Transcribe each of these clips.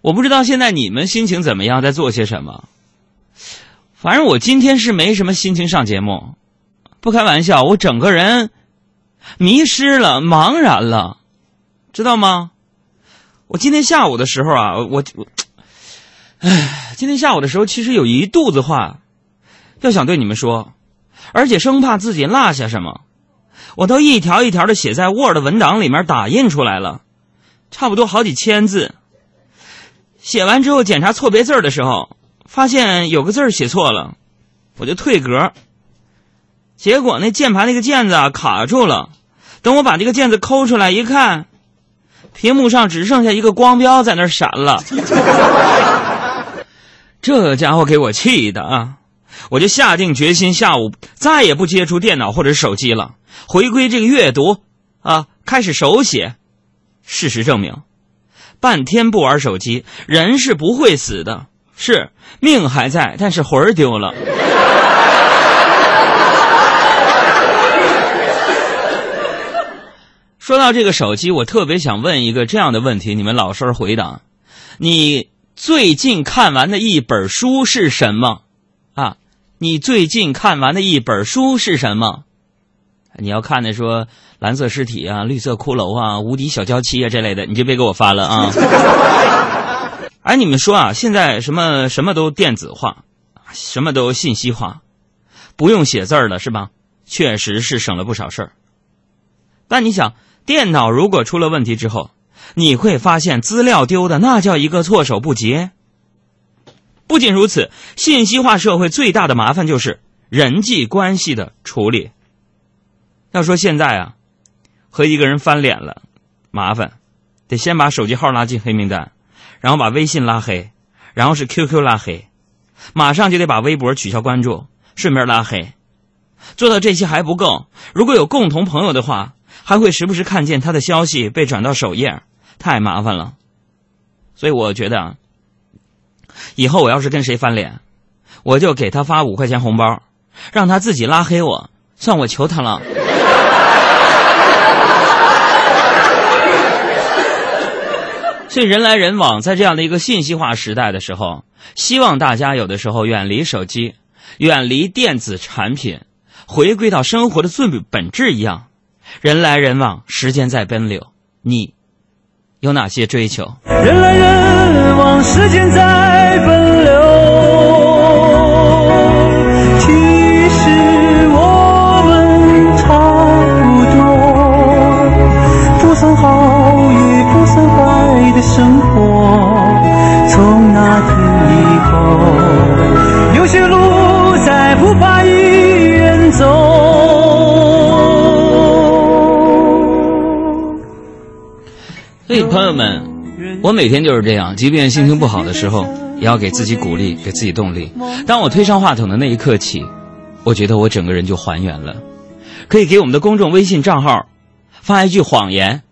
我不知道现在你们心情怎么样，在做些什么。反正我今天是没什么心情上节目，不开玩笑，我整个人迷失了，茫然了，知道吗？我今天下午的时候啊，我我，唉，今天下午的时候，其实有一肚子话要想对你们说，而且生怕自己落下什么，我都一条一条的写在 Word 文档里面打印出来了，差不多好几千字。写完之后检查错别字的时候。发现有个字写错了，我就退格。结果那键盘那个键子啊卡住了，等我把这个键子抠出来一看，屏幕上只剩下一个光标在那闪了。这家伙给我气的啊！我就下定决心，下午再也不接触电脑或者手机了，回归这个阅读啊，开始手写。事实证明，半天不玩手机，人是不会死的。是命还在，但是魂儿丢了。说到这个手机，我特别想问一个这样的问题，你们老实回答：你最近看完的一本书是什么？啊，你最近看完的一本书是什么？你要看的说蓝色尸体啊、绿色骷髅啊、无敌小娇妻啊这类的，你就别给我发了啊。哎，你们说啊，现在什么什么都电子化，什么都信息化，不用写字儿了，是吧？确实是省了不少事儿。但你想，电脑如果出了问题之后，你会发现资料丢的那叫一个措手不及。不仅如此，信息化社会最大的麻烦就是人际关系的处理。要说现在啊，和一个人翻脸了，麻烦，得先把手机号拉进黑名单。然后把微信拉黑，然后是 QQ 拉黑，马上就得把微博取消关注，顺便拉黑。做到这些还不够，如果有共同朋友的话，还会时不时看见他的消息被转到首页，太麻烦了。所以我觉得，以后我要是跟谁翻脸，我就给他发五块钱红包，让他自己拉黑我，算我求他了。对人来人往，在这样的一个信息化时代的时候，希望大家有的时候远离手机，远离电子产品，回归到生活的最本质一样。人来人往，时间在奔流，你有哪些追求？人来人往，时间在朋友们，我每天就是这样，即便心情不好的时候，也要给自己鼓励，给自己动力。当我推上话筒的那一刻起，我觉得我整个人就还原了。可以给我们的公众微信账号发一句谎言。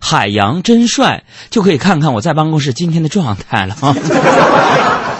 海洋真帅，就可以看看我在办公室今天的状态了啊！